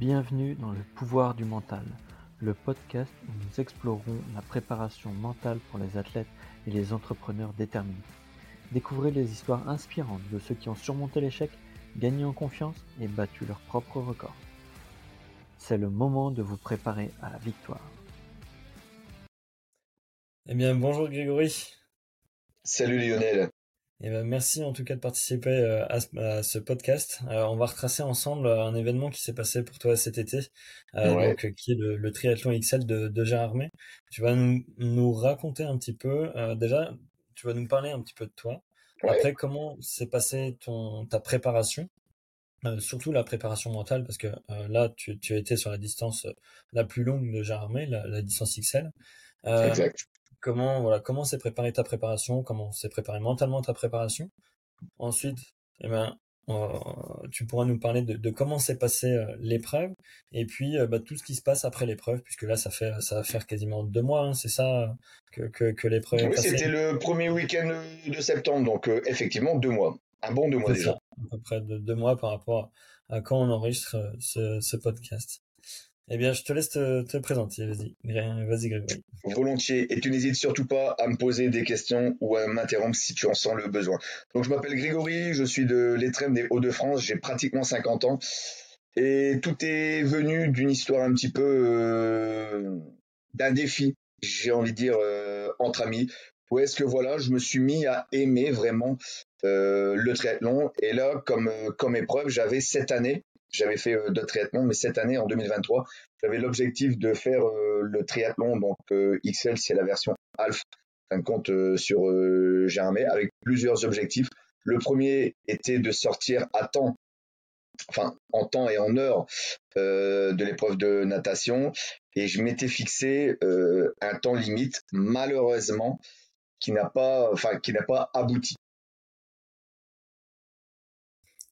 Bienvenue dans le pouvoir du mental, le podcast où nous explorons la préparation mentale pour les athlètes et les entrepreneurs déterminés. Découvrez les histoires inspirantes de ceux qui ont surmonté l'échec, gagné en confiance et battu leur propre record. C'est le moment de vous préparer à la victoire. Eh bien, bonjour Grégory. Salut Lionel. Eh ben, merci en tout cas de participer euh, à, ce, podcast. Euh, on va retracer ensemble euh, un événement qui s'est passé pour toi cet été, donc, qui est le, triathlon XL de, de Gérard Tu vas nous, raconter un petit peu, déjà, tu vas nous parler un petit peu de toi. Après, comment s'est passée ton, ta préparation surtout la préparation mentale, parce que là, tu, tu été sur la distance la plus longue de Gérard la, la distance XL. exact comment voilà comment s'est préparé ta préparation, comment s'est préparé mentalement ta préparation. Ensuite, eh ben, tu pourras nous parler de, comment s'est passée euh, l'épreuve et puis euh, bah, tout ce qui se passe après l'épreuve, puisque là ça fait ça va faire quasiment deux mois, hein, c'est ça que, que, l'épreuve. Oui, c'était le premier week-end de septembre, donc euh, effectivement deux mois, un bon deux mois déjà. à peu près de deux mois par rapport à quand on enregistre ce, ce podcast. Eh bien, je te laisse te, présenter. Vas-y, vas-y, Grégory. Volontiers. Et tu n'hésites surtout pas à me poser des questions ou à m'interrompre si tu en sens le besoin. Donc, je m'appelle Grégory, je suis de l'Étrême des Hauts-de-France, j'ai pratiquement 50 ans. Et tout est venu d'une histoire un petit peu euh, d'un défi, j'ai envie de dire, euh, entre amis. Où est-ce que voilà, je me suis mis à aimer vraiment euh, le triathlon. Et là, comme, comme épreuve, j'avais cette année j'avais fait euh, d'autres triathlons, mais cette année, en 2023, j'avais l'objectif de faire euh, le triathlon. Donc euh, XL, c'est la version Alpha, un compte sur Germain, avec plusieurs objectifs. Le premier était de sortir à temps, enfin en temps et en heure de l'épreuve de natation, et je m'étais fixé un temps limite, malheureusement, qui n'a pas, enfin qui n'a pas abouti.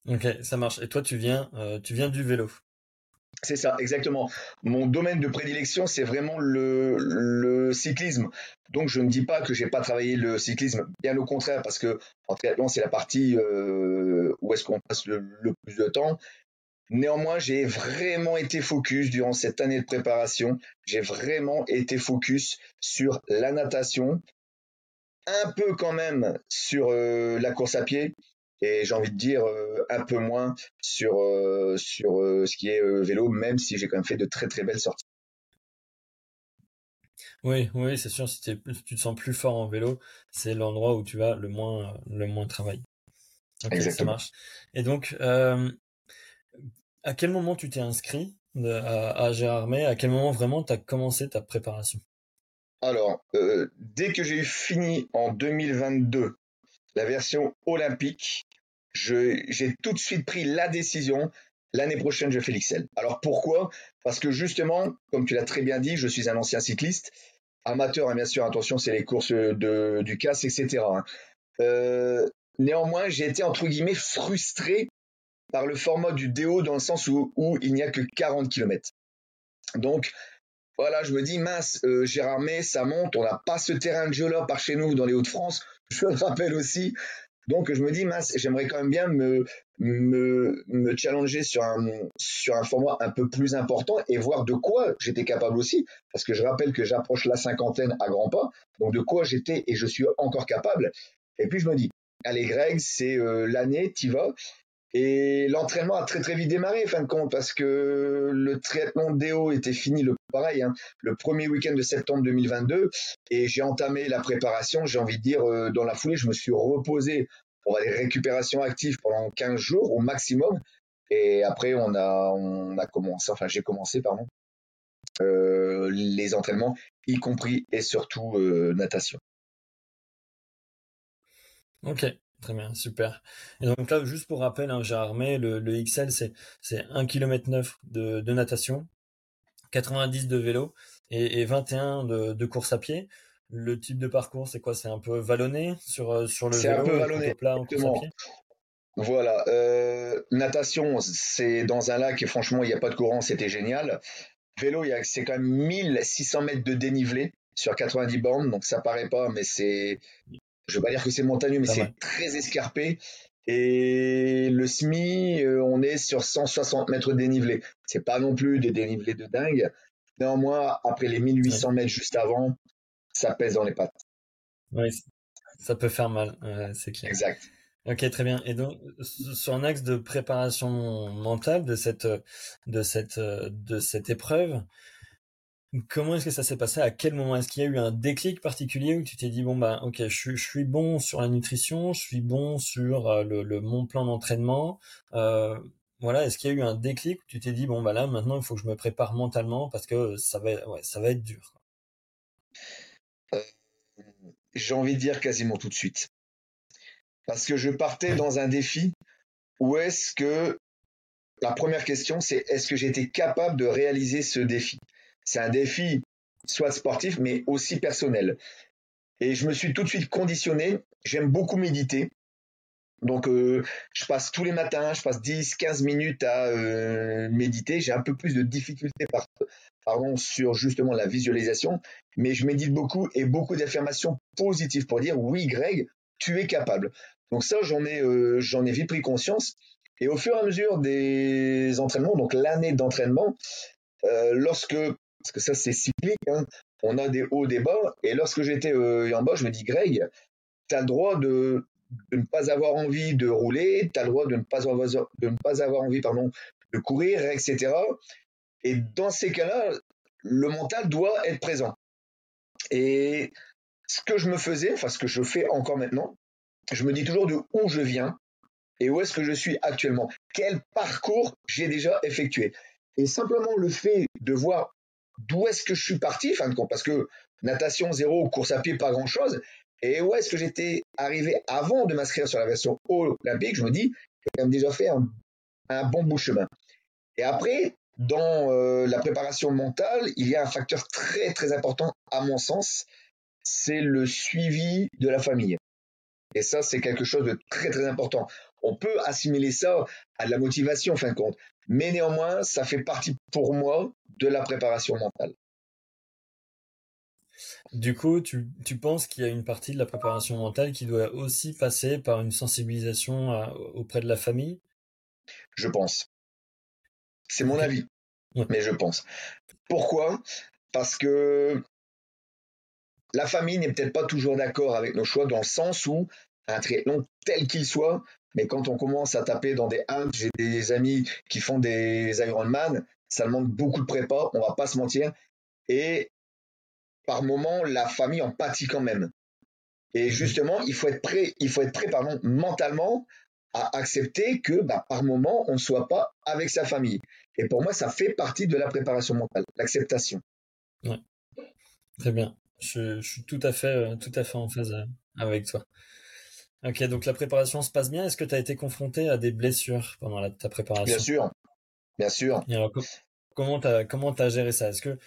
Ok, ça marche. Et toi, tu viens, euh, tu viens du vélo. C'est ça, exactement. Mon domaine de prédilection, c'est vraiment le, cyclisme. Donc, je ne dis pas que j'ai pas travaillé le cyclisme, bien au contraire, parce que en triathlon, c'est la partie euh, où est-ce qu'on passe le, plus de temps. Néanmoins, j'ai vraiment été focus durant cette année de préparation. J'ai vraiment été focus sur la natation, un peu quand même sur euh, la course à pied, et j'ai envie de dire euh, un peu moins sur euh, sur euh, ce qui est vélo, même si j'ai quand même fait de très très belles sorties. Oui, oui, c'est sûr. Si, tu te sens plus fort en vélo, c'est l'endroit où tu vas le moins le moins travailler. Exactement. Ça marche. Et donc, à quel moment tu t'es inscrit à, à Gérardmer À quel moment vraiment tu as commencé ta préparation? Alors, dès que j'ai fini en 2022 la version olympique, j'ai tout de suite pris la décision. L'année prochaine, je fais l'XL. Alors pourquoi? Parce que justement, comme tu l'as très bien dit, je suis un ancien cycliste, amateur, hein, bien sûr, attention, c'est les courses de, du casse, etc. Hein. Euh, néanmoins, j'ai été entre guillemets frustré par le format du déo dans le sens où, il n'y a que 40 km. Donc, voilà, je me dis, mince, euh, Gérard May, ça monte, on n'a pas ce terrain de jeu là par chez nous dans les Hauts-de-France, je le rappelle aussi. Donc je me dis, mince, j'aimerais quand même bien me, challenger sur un, sur un format un peu plus important et voir de quoi j'étais capable aussi. Parce que je rappelle que j'approche la cinquantaine à grands pas, donc de quoi j'étais et je suis encore capable. Et puis je me dis, allez Greg, c'est euh, l'année, t'y vas. Et l'entraînement a très très vite démarré, fin de compte, parce que le triathlon déo était fini le pareil, hein, le premier week-end de septembre 2022, et j'ai entamé la préparation. J'ai envie de dire, euh, dans la foulée, je me suis reposé pour aller récupération active pendant 15 jours au maximum, et après on a on a commencé, enfin j'ai commencé pardon, euh, les entraînements, y compris et surtout euh, natation. Ok, Très bien, super. Et donc là, juste pour rappel, hein, j'ai armé le, le XL, c'est c'est 1 km 9 de, de natation, 90 de vélo et, et 21 de, de course à pied. Le type de parcours, c'est quoi? C'est un peu vallonné sur euh, sur le vélo, un peu vallonné, plat en course à pied? Voilà, euh, natation, c'est dans un lac et franchement, il n'y a pas de courant, c'était génial. Vélo, c'est quand même 1600 mètres de dénivelé sur 90 bornes, donc ça paraît pas, mais c'est je veux pas dire que c'est montagneux, mais c'est très escarpé. Et le SMI, euh, on est sur 160 mètres de dénivelé. C'est pas non plus des dénivelés de dingue. Néanmoins, après les 1800 mètres juste avant, ça pèse dans les pattes. Oui, ça peut faire mal, c'est clair. Exact. Ok, très bien. Et donc, sur un axe de préparation mentale de cette, de cette, de cette épreuve, comment est-ce que ça s'est passé? À quel moment? Est-ce qu'il y a eu un déclic particulier où tu t'es dit bon bah ok, je, je, suis bon sur la nutrition, je suis bon sur euh, le, le mon plan d'entraînement. Euh, voilà, est-ce qu'il y a eu un déclic où tu t'es dit bon bah là maintenant il faut que je me prépare mentalement parce que ça va, ouais, ça va être dur? Euh, j'ai envie de dire quasiment tout de suite. Parce que je partais dans un défi où est-ce que la première question, c'est est-ce que j'étais capable de réaliser ce défi? C'est un défi soit sportif, mais aussi personnel. Et je me suis tout de suite conditionné. J'aime beaucoup méditer. Donc, euh, je passe tous les matins, je passe 10, 15 minutes à euh, méditer. J'ai un peu plus de difficultés par, pardon, sur justement la visualisation, mais je médite beaucoup et beaucoup d'affirmations positives pour dire oui, Greg, tu es capable. Donc ça, j'en ai, euh, j'en ai vite pris conscience. Et au fur et à mesure des entraînements, donc l'année d'entraînement, lorsque, parce que ça c'est cyclique, hein, on a des hauts, des bas, et lorsque j'étais euh, en bas, je me dis, Greg, tu as le droit de, ne pas avoir envie de rouler, tu as le droit de ne pas avoir, de ne pas avoir envie pardon, de courir, etc. Et dans ces cas-là, le mental doit être présent. Et ce que je me faisais, enfin ce que je fais encore maintenant, je me dis toujours de où je viens et où est-ce que je suis actuellement. Quel parcours j'ai déjà effectué. Et simplement le fait de voir d'où est-ce que je suis parti, fin de compte, parce que natation zéro, course à pied, pas grand-chose, et où est-ce que j'étais arrivé avant de m'inscrire sur la version olympique, je me dis, j'ai quand même déjà fait un, bon bout de chemin. Et après, dans euh, la préparation mentale, il y a un facteur très très important à mon sens, c'est le suivi de la famille. Et ça, c'est quelque chose de très très important. On peut assimiler ça à de la motivation, en fin de compte. Mais néanmoins, ça fait partie pour moi de la préparation mentale. Du coup, tu, tu penses qu'il y a une partie de la préparation mentale qui doit aussi passer par une sensibilisation auprès de la famille? Je pense. C'est mon avis, mais je pense. Pourquoi? Parce que la famille n'est peut-être pas toujours d'accord avec nos choix dans le sens où un triathlon tel qu'il soit, mais quand on commence à taper dans des Alpes, j'ai des amis qui font des Ironman, ça demande beaucoup de prépa, on va pas se mentir, et par moment la famille en pâtit quand même. Et mhm. justement, il faut être prêt, il faut être prêt pardon, mentalement à accepter que bah, par moment on ne soit pas avec sa famille. Et pour moi, ça fait partie de la préparation mentale, l'acceptation. Ouais. Très bien. Je, suis tout à fait, euh, tout à fait en phase euh, avec toi. Ok, donc la préparation se passe bien. Est-ce que tu as été confronté à des blessures pendant ta préparation? Bien sûr, bien sûr. comment tu as, comment as géré ça? Est-ce que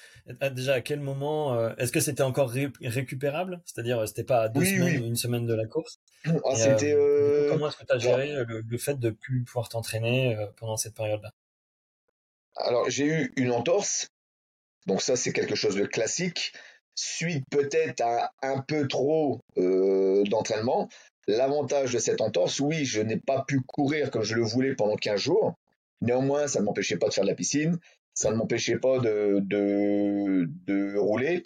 ah, déjà à quel moment euh, Est-ce que c'était encore récupérable? C'est-à-dire c'était pas à deux semaines ou une semaine de la course? Ah, Comment est-ce que tu as géré le, le, fait de plus pouvoir t'entraîner pendant cette période-là? Alors j'ai eu une entorse, donc ça c'est quelque chose de classique. Suite peut-être à un peu trop euh, d'entraînement. L'avantage de cette entorse, oui, je n'ai pas pu courir comme je le voulais pendant 15 jours. Néanmoins, ça ne m'empêchait pas de faire de la piscine, ça ne m'empêchait pas de, de, de rouler.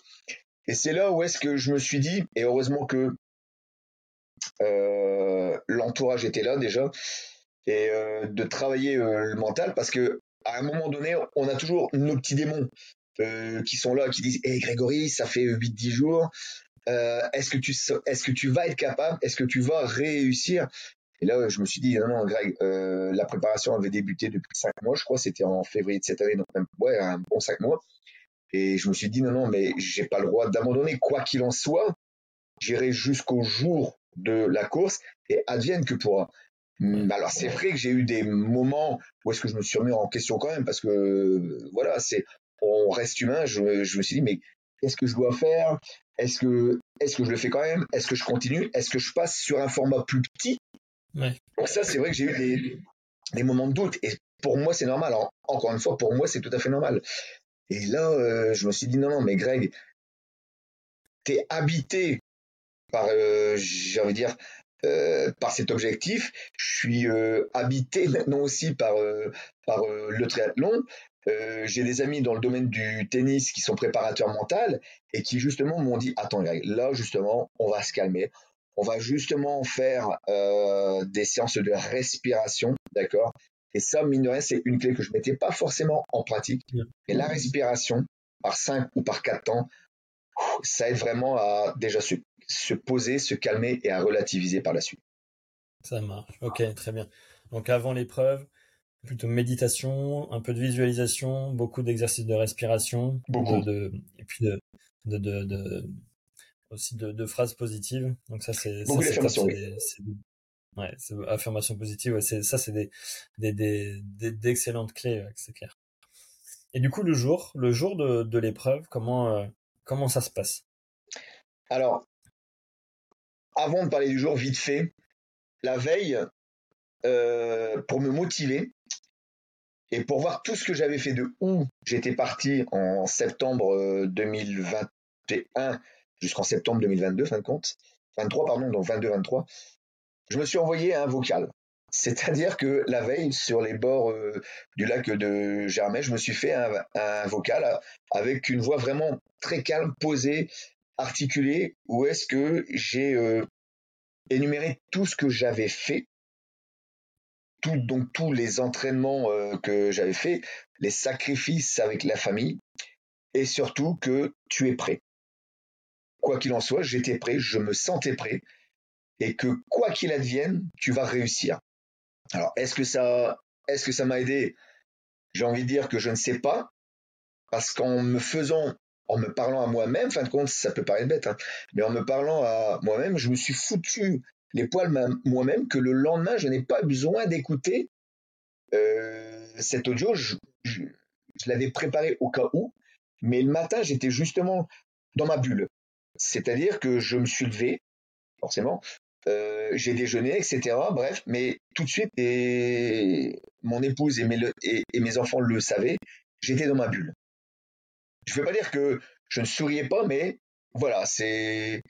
Et c'est là où est-ce que je me suis dit, et heureusement que euh, l'entourage était là déjà, et euh, de travailler euh, le mental, parce que à un moment donné, on a toujours nos petits démons. Euh, qui sont là, qui disent Hé Grégory, ça fait 8-10 jours, euh, est-ce que tu est-ce que tu vas être capable Est-ce que tu vas réussir? Et là, je me suis dit non, non, Greg, euh, la préparation avait débuté depuis 5 mois, je crois, c'était en février de cette année, donc même ouais, un bon 5 mois. Et je me suis dit non, non, mais j'ai pas le droit d'abandonner, quoi qu'il en soit, j'irai jusqu'au jour de la course et advienne que pourra. Alors c'est vrai que j'ai eu des moments où est-ce que je me suis remis en question quand même parce que voilà c'est on reste humain. Je, me suis dit, mais qu'est-ce que je dois faire? Est-ce que, est-ce que je le fais quand même? Est-ce que je continue? Est-ce que je passe sur un format plus petit? Donc ça, c'est vrai que j'ai eu des, moments de doute. Et pour moi, c'est normal. encore une fois, pour moi, c'est tout à fait normal. Et là, euh, je me suis dit, non, non, mais Greg, t'es habité par, euh, j'ai envie de dire, par cet objectif. Je suis habité maintenant aussi par, par le triathlon. J'ai des amis dans le domaine du tennis qui sont préparateurs mentaux et qui justement m'ont dit attends là justement on va se calmer, on va justement faire des séances de respiration, d'accord? Et ça, mine de rien, c'est une clé que je mettais pas forcément en pratique. Et la respiration, par 5 ou par 4 temps, ça aide vraiment à déjà se, se poser, se calmer et à relativiser par la suite. Ça marche. Ok, très bien. Donc avant l'épreuve, plutôt méditation, un peu de visualisation, beaucoup d'exercices de respiration, beaucoup. De, et puis de, de, de, aussi de, phrases positives. Donc ça c'est beaucoup d'affirmations. Ouais, affirmation positive. Ouais, ça c'est des, des, des, d'excellentes clés, c'est clair. Et du coup le jour, le jour de, de l'épreuve, comment euh, comment ça se passe? Alors avant de parler du jour, vite fait, la veille, euh, pour me motiver et pour voir tout ce que j'avais fait de où j'étais parti en septembre 2021 euh, jusqu'en septembre 2022, fin de compte, 23 pardon, donc 22-23, je me suis envoyé un vocal. C'est-à-dire que la veille, sur les bords euh, du lac de Germain, je me suis fait un, vocal avec une voix vraiment très calme, posée, articulée, où est-ce que j'ai énumérer tout ce que j'avais fait, donc tous les entraînements euh, que j'avais fait, les sacrifices avec la famille, et surtout que tu es prêt. Quoi qu'il en soit, j'étais prêt, je me sentais prêt, et que quoi qu'il advienne, tu vas réussir. Alors, est-ce que ça, est-ce que ça m'a aidé? J'ai envie de dire que je ne sais pas, parce qu'en me faisant en me parlant à moi-même, fin de compte, ça peut paraître bête, hein, mais en me parlant à moi-même, je me suis foutu les poils moi-même que le lendemain, je n'ai pas besoin d'écouter euh, cet audio. Je, l'avais préparé au cas où, mais le matin, j'étais justement dans ma bulle. C'est-à-dire que je me suis levé, forcément, euh, j'ai déjeuné, etc. Bref, mais tout de suite, et mon épouse et mes, et mes enfants le savaient, j'étais dans ma bulle je ne veux pas dire que je ne souriais pas, mais voilà, c'est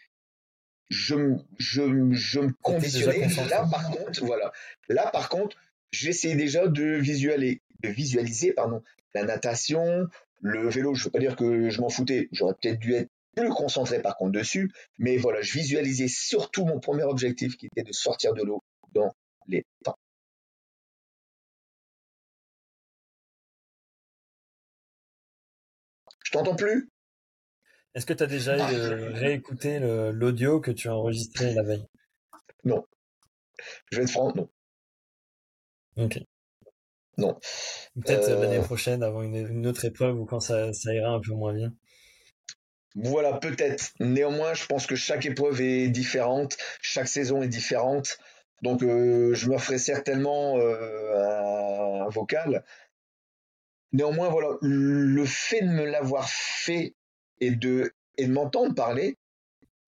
je, je, je me conditionnais. Là, par contre, voilà. Là, par contre, j'essayais déjà de visualiser, de visualiser, pardon, la natation, le vélo. Je veux pas dire que je m'en foutais. J'aurais peut-être dû être plus concentré par contre dessus, mais voilà, je visualisais surtout mon premier objectif qui était de sortir de l'eau dans les temps. Je t'entends plus? Est-ce que tu as déjà ah. réécouté l'audio que tu as enregistré la veille? Non. Je vais être franc, non. Ok. Non. Peut-être euh, l'année prochaine, avant une, autre épreuve ou quand ça, ira un peu moins bien. Voilà, peut-être. Néanmoins, je pense que chaque épreuve est différente, chaque saison est différente. Donc, euh, je me ferai certainement euh, un vocal Néanmoins, voilà, le fait de me l'avoir fait et de, et de m'entendre parler,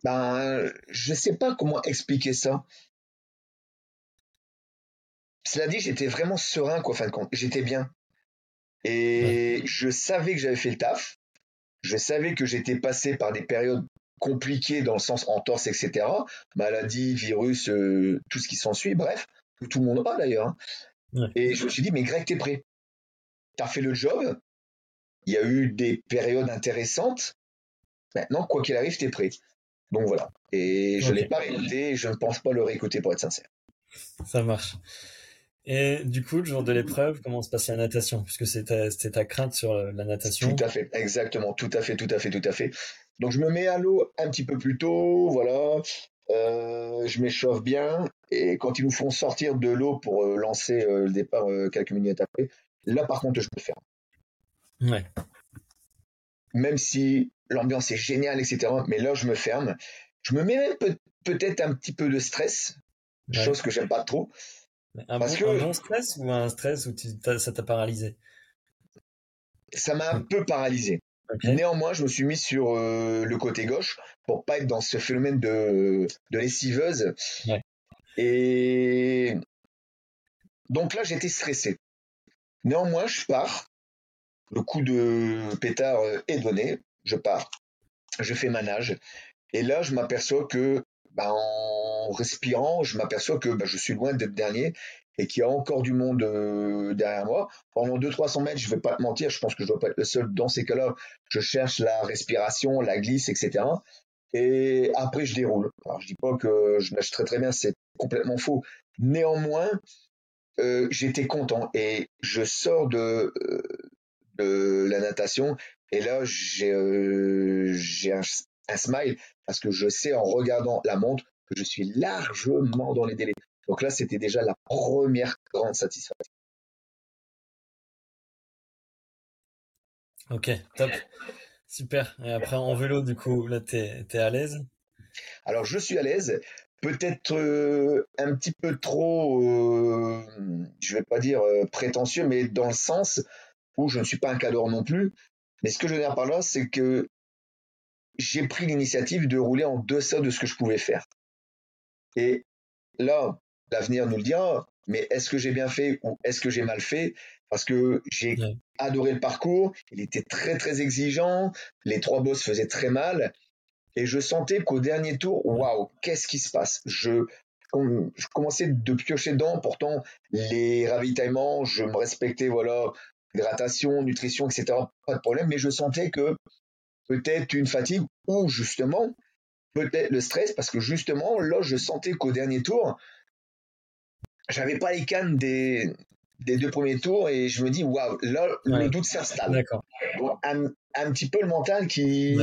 ben, je sais pas comment expliquer ça. Cela dit, j'étais vraiment serein, quoi, fin de compte. J'étais bien. Et je savais que j'avais fait le taf. Je savais que j'étais passé par des périodes compliquées dans le sens entorse, etc. Maladie, virus, euh, tout ce qui s'ensuit, bref. Tout, le monde pas d'ailleurs. Hein. Et je me suis dit, mais Greg, t'es prêt? Tu as fait le job, il y a eu des périodes intéressantes. Maintenant, quoi qu'il arrive, tu es prêt. Donc voilà. Et je ne l'ai pas réécouté, je ne pense pas le réécouter pour être sincère. Ça marche. Et du coup, le jour de l'épreuve, comment se passait la natation? Puisque c'était ta, crainte sur la natation. Tout à fait, exactement, tout à fait, tout à fait, tout à fait. Donc je me mets à l'eau un petit peu plus tôt, voilà. Euh, je m'échauffe bien et quand ils nous font sortir de l'eau pour euh, lancer euh, le départ quelques minutes après, Là, par contre, je me ferme. Ouais. Même si l'ambiance est géniale, etc. Mais là, je me ferme. Je me mets même peut-être un petit peu de stress, chose que j'aime pas trop. Un, parce bon, que, un stress ou un stress où ça t'a paralysé? Ça m'a un peu paralysé. Néanmoins, je me suis mis sur euh, le côté gauche pour pas être dans ce phénomène de, de lessiveuse. Et donc là, j'étais stressé. Néanmoins, je pars. Le coup de pétard euh, est donné. Je pars. Je fais ma nage. Et là, je m'aperçois que ben, en respirant, je m'aperçois que bah, je suis loin d'être dernier et qu'il y a encore du monde euh, derrière moi. Pendant 200-300 mètres, je vais pas te mentir, je pense que je dois pas être le seul dans ces cas-là. Je cherche la respiration, la glisse, etc. Et après, je déroule. Alors, je dis pas que je nage très très bien, c'est complètement faux. Néanmoins, euh, j'étais content et je sors de la natation et là, j'ai euh, un, un smile parce que je sais en regardant la montre que je suis largement dans les délais. Donc là, c'était déjà la première grande satisfaction. Ok, top. Super. Et après, en vélo, du coup, là, tu es, à l'aise? Alors, je suis à l'aise. Peut-être euh, un petit peu trop, euh, je vais pas dire euh, prétentieux, mais dans le sens où je ne suis pas un cadre non plus. Mais ce que je veux dire par là, c'est que j'ai pris l'initiative de rouler en deçà de ce que je pouvais faire. Et là, l'avenir nous le dira, mais est-ce que j'ai bien fait ou est-ce que j'ai mal fait? Parce que j'ai adoré le parcours, il était très très exigeant, les trois bosses faisaient très mal, et je sentais qu'au dernier tour, waouh, qu'est-ce qui se passe? Je je commençais de piocher dedans, pourtant les ravitaillements, je me respectais, voilà, hydratation, nutrition, etc., pas de problème, mais je sentais que peut-être une fatigue ou justement peut-être le stress, parce que justement, là, je sentais qu'au dernier tour, j'avais pas les cannes des, des deux premiers tours et je me dis, waouh, là, le doute s'installe. D'accord. un, un, petit peu le mental qui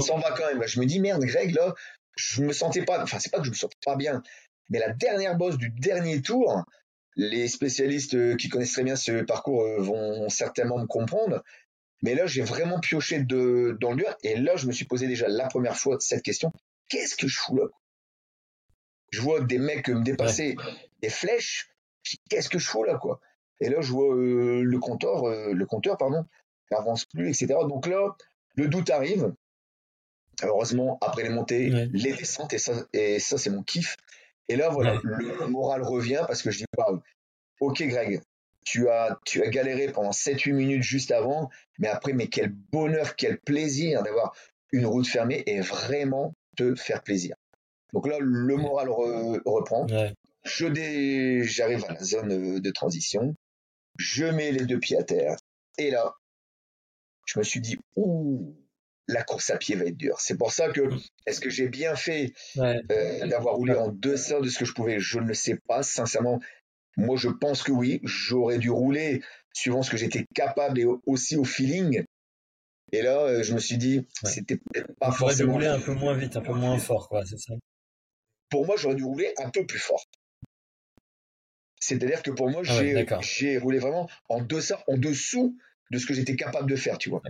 s'en va quand même. Je me dis, merde, Greg, là, je me sentais pas, enfin, c'est pas que je me sentais pas bien, mais la dernière bosse du dernier tour, les spécialistes qui connaissent très bien ce parcours euh, vont certainement me comprendre. Mais là, j'ai vraiment pioché de, dans le dur. Et là, je me suis posé déjà la première fois cette question. Qu'est-ce que je fous là? Je vois des mecs me dépasser des flèches. Qu'est-ce que je fous là, quoi? Et là, je vois euh, le compteur, euh, le compteur, pardon, n'avance plus, etc. Donc là, le doute arrive. Heureusement, après les montées, les descentes, et ça, et ça c'est mon kiff. Et là, voilà, le moral revient parce que je dis, waouh, ok Greg, tu as, tu as galéré pendant 7-8 minutes juste avant, mais après, mais quel bonheur, quel plaisir d'avoir une route fermée et vraiment te faire plaisir. Donc là, le moral reprend. Je j'arrive à la zone de transition. Je mets les deux pieds à terre. Et là, je me suis dit, ouh, la course à pied va être dure. C'est pour ça que, est-ce que j'ai bien fait euh, d'avoir roulé en deçà de ce que je pouvais? Je ne le sais pas. Sincèrement, moi, je pense que oui. J'aurais dû rouler suivant ce que j'étais capable et aussi au feeling. Et là, euh, je me suis dit, c'était peut-être pas forcément. dû rouler un peu moins vite, un peu moins fort, quoi, c'est ça? Pour moi, j'aurais dû rouler un peu plus fort. C'est-à-dire que pour moi, ah j'ai roulé vraiment en deçà, en dessous de ce que j'étais capable de faire, tu vois.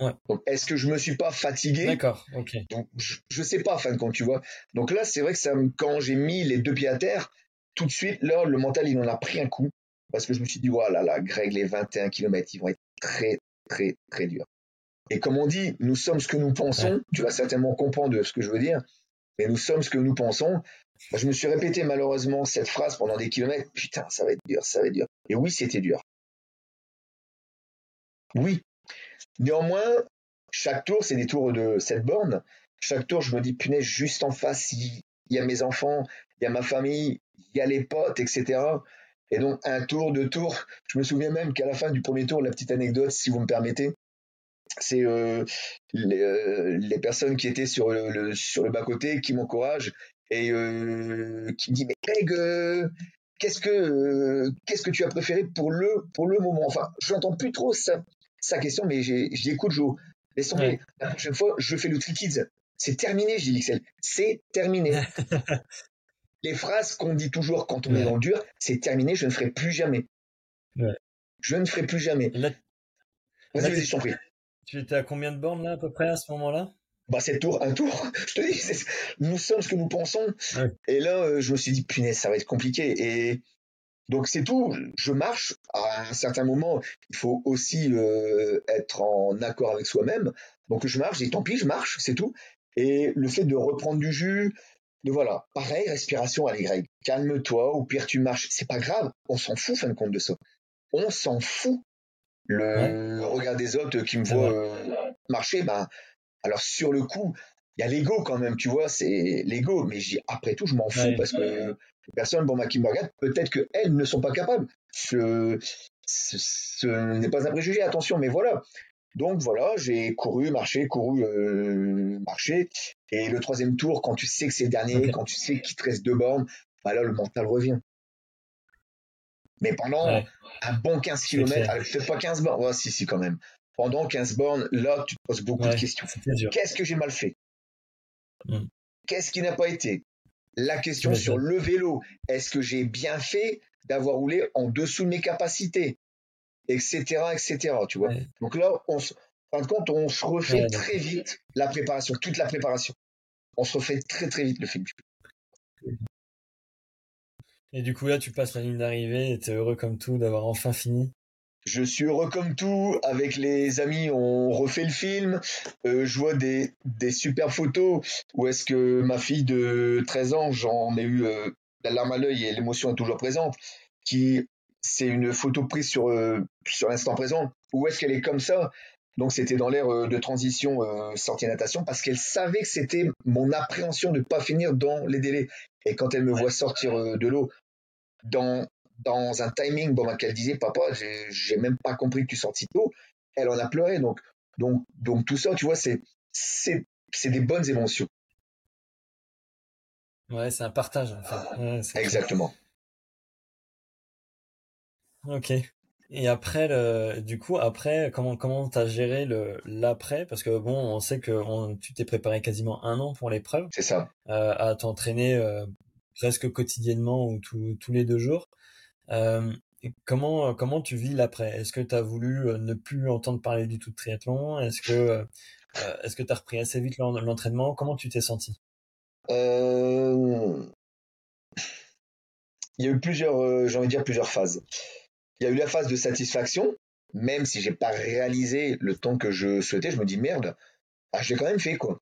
Donc, est-ce que je me suis pas fatigué? D'accord, ok. Donc, je, je, sais pas, fin de compte, tu vois. Donc là, c'est vrai que ça, quand j'ai mis les deux pieds à terre, tout de suite, là, le mental, il en a pris un coup. Parce que je me suis dit, voilà, là, Greg, les 21 km, ils vont être très, très, très durs. Et comme on dit, nous sommes ce que nous pensons. Tu vas certainement comprendre ce que je veux dire. Mais nous sommes ce que nous pensons. je me suis répété malheureusement cette phrase pendant des kilomètres. Putain, ça va être dur, ça va être dur. Et oui, c'était dur. Oui, Néanmoins, chaque tour, c'est des tours de cette borne. Chaque tour, je me dis, punaise, juste en face, il y a mes enfants, il y a ma famille, il y a les potes, etc. Et donc, un tour, deux tours. Je me souviens même qu'à la fin du premier tour, la petite anecdote, si vous me permettez, c'est euh, euh, les, personnes qui étaient sur le, bas-côté qui m'encouragent et euh, qui me disent, mais Greg, qu'est-ce que qu'est-ce que tu as préféré pour le pour le moment? Enfin je n'entends plus trop ça sa question, mais écoute, Joe, laisse tomber. La prochaine fois, je fais le Kids. C'est terminé, j'ai dit Excel. C'est terminé. Les phrases qu'on dit toujours quand on est dans le dur, c'est terminé, je ne ferai plus jamais. Je ne ferai plus jamais. Vas-y, vas-y, je t'en prie. Tu étais à combien de bornes là à peu près à ce moment-là? Bah c'est tour, un tour. Je te dis, nous sommes ce que nous pensons. Et là, euh, je me suis dit, punaise, ça va être compliqué. Et donc c'est tout. Je marche. À un certain moment, il faut aussi euh, être en accord avec soi-même. Donc je marche. Et tant pis, je marche. C'est tout. Et le fait de reprendre du jus, de voilà, pareil, respiration, allez Greg, calme-toi. Ou pire, tu marches. C'est pas grave. On s'en fout, fin de compte de ça. On s'en fout. Le regard des autres qui me voient euh, marcher, ben alors sur le coup, il y a l'ego quand même, tu vois, c'est l'ego. Mais après tout, je m'en fous parce que personne, bon, ma qui me regarde, peut-être qu'elles ne sont pas capables. Ce, ce, n'est pas un préjugé, attention, mais voilà. Donc voilà, j'ai couru, marché, couru, euh, marché. Et le troisième tour, quand tu sais que c'est le dernier, quand tu sais qu'il te reste deux bornes, bah là, le mental revient. Mais pendant un bon 15 km, peut-être pas 15 bornes, ouais, si, si, quand même. Pendant 15 bornes, là, tu te poses beaucoup de questions. Qu'est-ce que j'ai mal fait? Mm. Qu'est-ce qui n'a pas été? La question sur le vélo, est-ce que j'ai bien fait d'avoir roulé en dessous de mes capacités? Etc. etc. tu vois Donc là, on fin de compte, on se refait très vite la préparation, toute la préparation. On se refait très très vite le film. Et du coup, là, tu passes la ligne d'arrivée et t'es heureux comme tout d'avoir enfin fini? Je suis heureux comme tout. Avec les amis, on refait le film. Euh, je vois des, des super photos où est-ce que ma fille de 13 ans, j'en ai eu euh, la larme à l'œil et l'émotion est toujours présente, qui c'est une photo prise sur, euh, sur l'instant présent. Où est-ce qu'elle est comme ça? Donc c'était dans l'ère de transition sortie natation parce qu'elle savait que c'était mon appréhension de ne pas finir dans les délais. Et quand elle me voit sortir de l'eau dans dans un timing bon, qu'elle disait papa j'ai même pas compris que tu sortis tôt. Elle en a pleuré donc donc donc tout ça tu vois c'est des bonnes émotions. Ouais c'est un partage exactement. Ok. Et après le du coup après comment comment t'as géré le l'après? Parce que bon on sait que tu t'es préparé quasiment un an pour l'épreuve. C'est ça. Euh, à t'entraîner euh, presque quotidiennement ou tous les deux jours euh, comment comment tu vis l'après? Est-ce que tu as voulu euh, ne plus entendre parler du tout de triathlon? Est-ce que euh, est-ce que tu as repris assez vite l'entraînement? Comment tu t'es senti? Il y a eu plusieurs, j'ai envie de dire plusieurs phases. Il y a eu la phase de satisfaction, même si j'ai pas réalisé le temps que je souhaitais, je me dis merde, ah, je l'ai quand même fait quoi.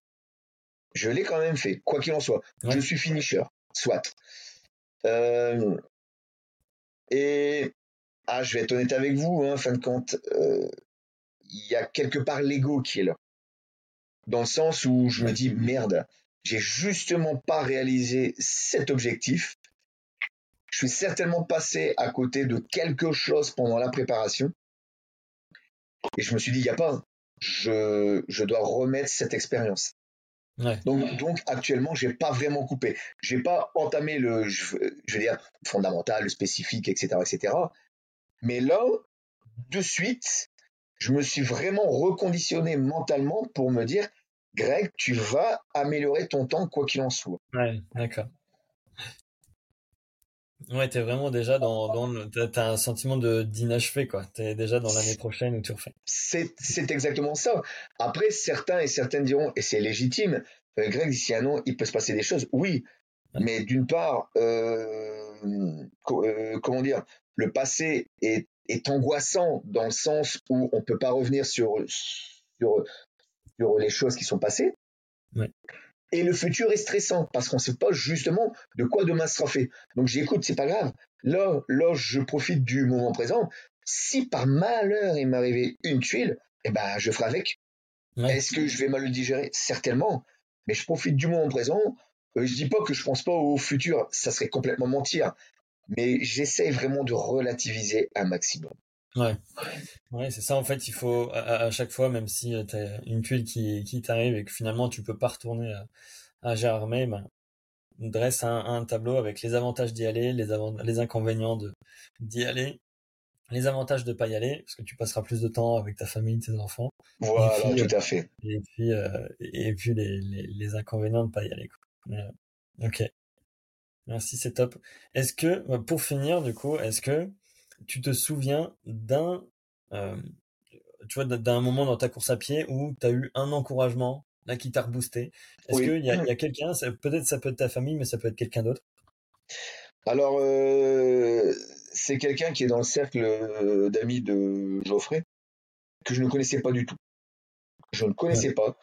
Je l'ai quand même fait, quoi qu'il en soit. Je suis finisher, soit. Euh, et ah, je vais être honnête avec vous, hein, fin de compte, euh, il y a quelque part l'ego qui est là. Dans le sens où je me dis merde, j'ai justement pas réalisé cet objectif. Je suis certainement passé à côté de quelque chose pendant la préparation. Et je me suis dit, il n'y a pas, je, je dois remettre cette expérience. Donc, donc actuellement, j'ai pas vraiment coupé. J'ai pas entamé le, je, veux dire, fondamental, le spécifique, etc., etc. Mais là, de suite, je me suis vraiment reconditionné mentalement pour me dire, Greg, tu vas améliorer ton temps quoi qu'il en soit. Ouais, d'accord. Ouais, t'es vraiment déjà dans, dans le, t'as un sentiment de d'inachevé, quoi. T'es déjà dans l'année prochaine où tu refais. C'est, c'est exactement ça. Après, certains et certaines diront, et c'est légitime, euh, Greg, d'ici un an, il peut se passer des choses. Oui. Mais d'une part, euh, euh, comment dire, le passé est, est angoissant dans le sens où on peut pas revenir sur, sur, sur les choses qui sont passées. Ouais. Et le futur est stressant parce qu'on ne sait pas justement de quoi demain sera fait. Donc j'écoute, c'est pas grave. Là, là, je profite du moment présent. Si par malheur il m'arrivait une tuile, eh ben, je ferai avec. Est-ce que je vais mal le digérer? Certainement. Mais je profite du moment présent. Euh, je dis pas que je pense pas au futur. Ça serait complètement mentir. Mais j'essaie vraiment de relativiser un maximum. Ouais, ouais, c'est ça en fait. Il faut à, chaque fois, même si euh, tu as une tuile qui, qui t'arrive et que finalement tu peux pas retourner à, à Gérardmer, ben, dresse un, un, tableau avec les avantages d'y aller, les, les inconvénients d'y aller, les avantages de pas y aller parce que tu passeras plus de temps avec ta famille, tes enfants. Voilà, tout euh, à fait. Et puis euh, et puis les, les, les, inconvénients de pas y aller. Quoi. ok. Merci, c'est top. Est-ce que pour finir du coup, est-ce que tu te souviens d'un, euh, tu vois, d'un moment dans ta course à pied où tu as eu un encouragement là qui t'a reboosté? Est-ce qu'il y a, y a quelqu'un, peut-être ça peut être ta famille, mais ça peut être quelqu'un d'autre? Alors, euh, c'est quelqu'un qui est dans le cercle euh, d'amis de Geoffrey que je ne connaissais pas du tout. Je ne connaissais pas.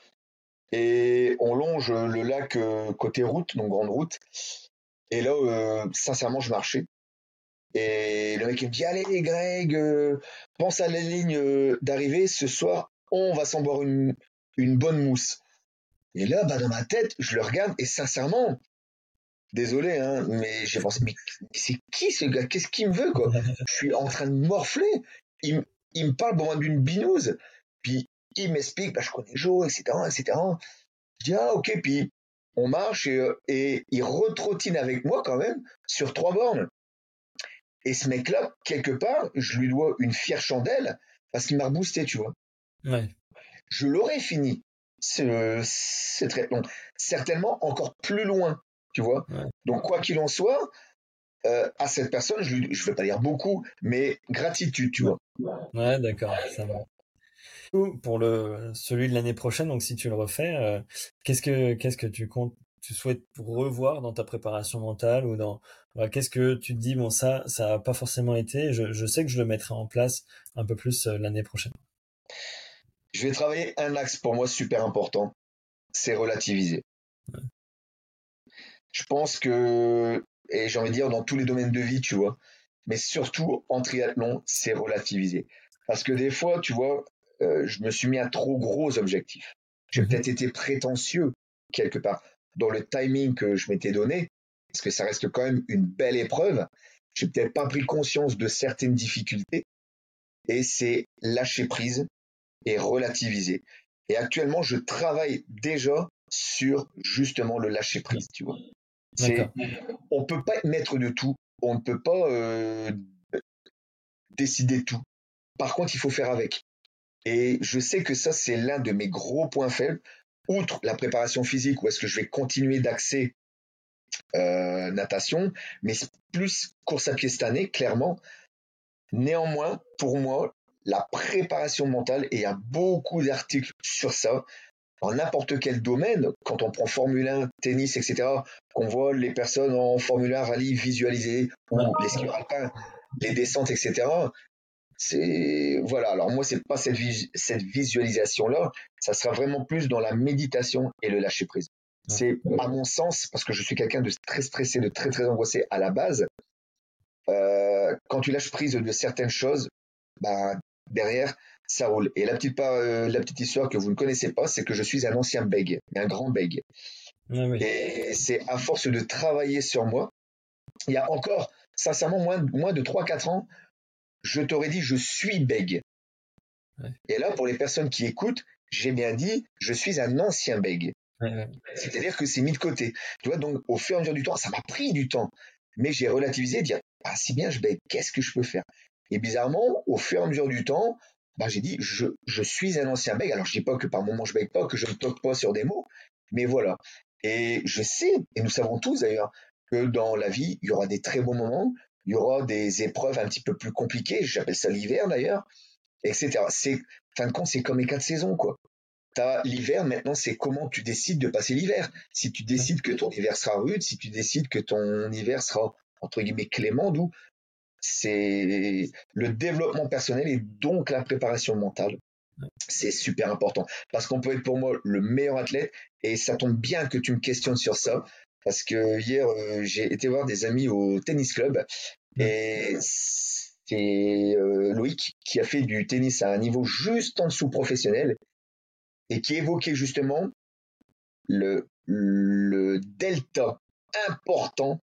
Et on longe le lac côté route, donc grande route. Et là, sincèrement, je marchais. Et le mec il me dit allez Greg, euh, pense à la ligne euh, d'arrivée. Ce soir, on va s'en boire une, une bonne mousse. Et là, bah, dans ma tête, je le regarde et sincèrement, désolé, hein, mais j'ai pensé, mais c'est qui ce gars? Qu'est-ce qu'il me veut, quoi? Je suis en train de morfler. Il, il me parle bon, d'une binouse. Puis il m'explique, bah, je connais Joe, etc., etc. Je dis, ah, ok, puis on marche et, et il retrottine avec moi quand même sur trois bornes. Et ce mec-là, quelque part, je lui dois une fière chandelle parce qu'il m'a reboosté, tu vois. Ouais. Je l'aurais fini, ce, ce traitement. Certainement encore plus loin, tu vois. Donc, quoi qu'il en soit, euh, à cette personne, je ne vais pas dire beaucoup, mais gratitude, tu vois. Ouais, d'accord, ça va. Pour le celui de l'année prochaine, donc si tu le refais, euh, qu'est-ce que qu'est-ce que tu comptes, tu souhaites revoir dans ta préparation mentale ou dans qu'est-ce que tu te dis bon ça ça a pas forcément été, je, je sais que je le mettrai en place un peu plus euh, l'année prochaine. Je vais travailler un axe pour moi super important, c'est relativiser. Je pense que et j'ai envie de dire dans tous les domaines de vie, tu vois. Mais surtout en triathlon, c'est relativiser. Parce que des fois, tu vois, euh, je me suis mis à trop gros objectifs. J'ai mhm. peut-être été prétentieux quelque part dans le timing que je m'étais donné, parce que ça reste quand même une belle épreuve. J'ai peut-être pas pris conscience de certaines difficultés, et c'est lâcher prise et relativiser. Et actuellement, je travaille déjà sur justement le lâcher prise, tu vois. C'est, on peut pas être maître de tout. On ne peut pas euh, décider de tout. Par contre, il faut faire avec. Et je sais que ça, c'est l'un de mes gros points faibles. Outre la préparation physique, où est-ce que je vais continuer d'axer euh, natation, mais plus course à pied cette année, clairement. Néanmoins, pour moi, la préparation mentale, et il y a beaucoup d'articles sur ça, en n'importe quel domaine, quand on prend Formule 1, tennis, etc., qu'on voit les personnes en Formule 1 rallye visualiser, ou les ski alpins, les descentes, etc. C'est voilà. Alors moi, c'est pas cette, cette visualisation là. Ça sera vraiment plus dans la méditation et le lâcher prise. C'est à mon sens parce que je suis quelqu'un de très stressé, de très très angoissé à la base. Euh, quand tu lâches prise de certaines choses, bah derrière ça roule. Et la petite, euh, la petite histoire que vous ne connaissez pas, c'est que je suis un ancien bègue, un grand bègue. Ah et c'est à force de travailler sur moi. Il y a encore, sincèrement, moins, moins de 3-4 ans, je t'aurais dit je suis bègue. Et là, pour les personnes qui écoutent, j'ai bien dit je suis un ancien bègue. C'est-à-dire que c'est mis de côté. Tu vois, donc au fur et à mesure du temps, ça m'a pris du temps. Mais j'ai relativisé, dire ah si bien je bègue, qu'est-ce que je peux faire? Et bizarrement, au fur et à mesure du temps, bah, j'ai dit, je, je suis un ancien bègue. Alors, je dis pas que par moment je bègue pas, que je ne toque pas sur des mots, mais voilà. Et je sais, et nous savons tous d'ailleurs, que dans la vie, il y aura des très bons moments, il y aura des épreuves un petit peu plus compliquées, j'appelle ça l'hiver d'ailleurs, etc. C'est, fin de compte, c'est comme les quatre saisons, quoi. T'as l'hiver, maintenant, c'est comment tu décides de passer l'hiver. Si tu décides que ton hiver sera rude, si tu décides que ton hiver sera, entre guillemets, clément, d'où c'est le développement personnel et donc la préparation mentale. C'est super important parce qu'on peut être pour moi le meilleur athlète et ça tombe bien que tu me questionnes sur ça parce que hier euh, j'ai été voir des amis au tennis club et c'est euh, Loïc qui a fait du tennis à un niveau juste en dessous professionnel et qui évoquait justement le, le delta important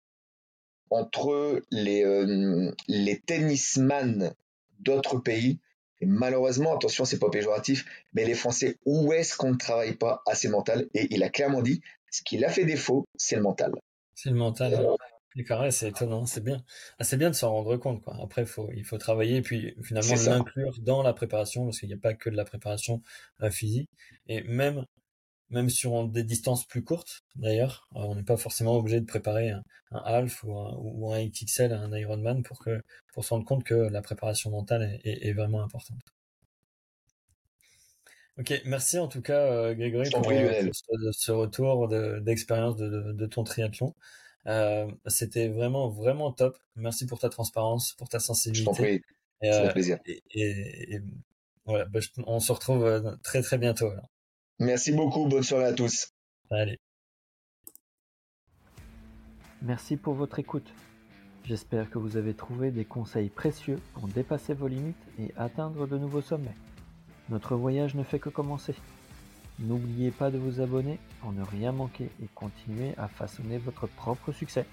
entre les, euh, les tennisman d'autres pays. Et malheureusement, attention, c'est pas péjoratif, mais les Français, où est-ce qu'on ne travaille pas assez mental? Et il a clairement dit, ce qui l'a fait défaut, c'est le mental. C'est le mental. Hein. c'est étonnant, c'est bien. Ah, c'est bien de s'en rendre compte, quoi. Après, faut, il faut travailler et puis finalement l'inclure dans la préparation, parce qu'il n'y a pas que de la préparation euh, physique. Et même même sur des distances plus courtes d'ailleurs. Euh, on n'est pas forcément obligé de préparer un, half ou un, ou un XXL, un Ironman pour que pour se rendre compte que la préparation mentale est, vraiment importante. Ok, merci en tout cas euh, Grégory pour euh, ce, retour d'expérience de, ton triathlon. C'était vraiment vraiment top. Merci pour ta transparence, pour ta sensibilité. Je t'en prie, c'est un plaisir. Et, voilà, bah, on se retrouve très très bientôt. Merci beaucoup, bonne soirée à tous. Allez. Merci pour votre écoute. J'espère que vous avez trouvé des conseils précieux pour dépasser vos limites et atteindre de nouveaux sommets. Notre voyage ne fait que commencer. N'oubliez pas de vous abonner pour ne rien manquer et continuer à façonner votre propre succès.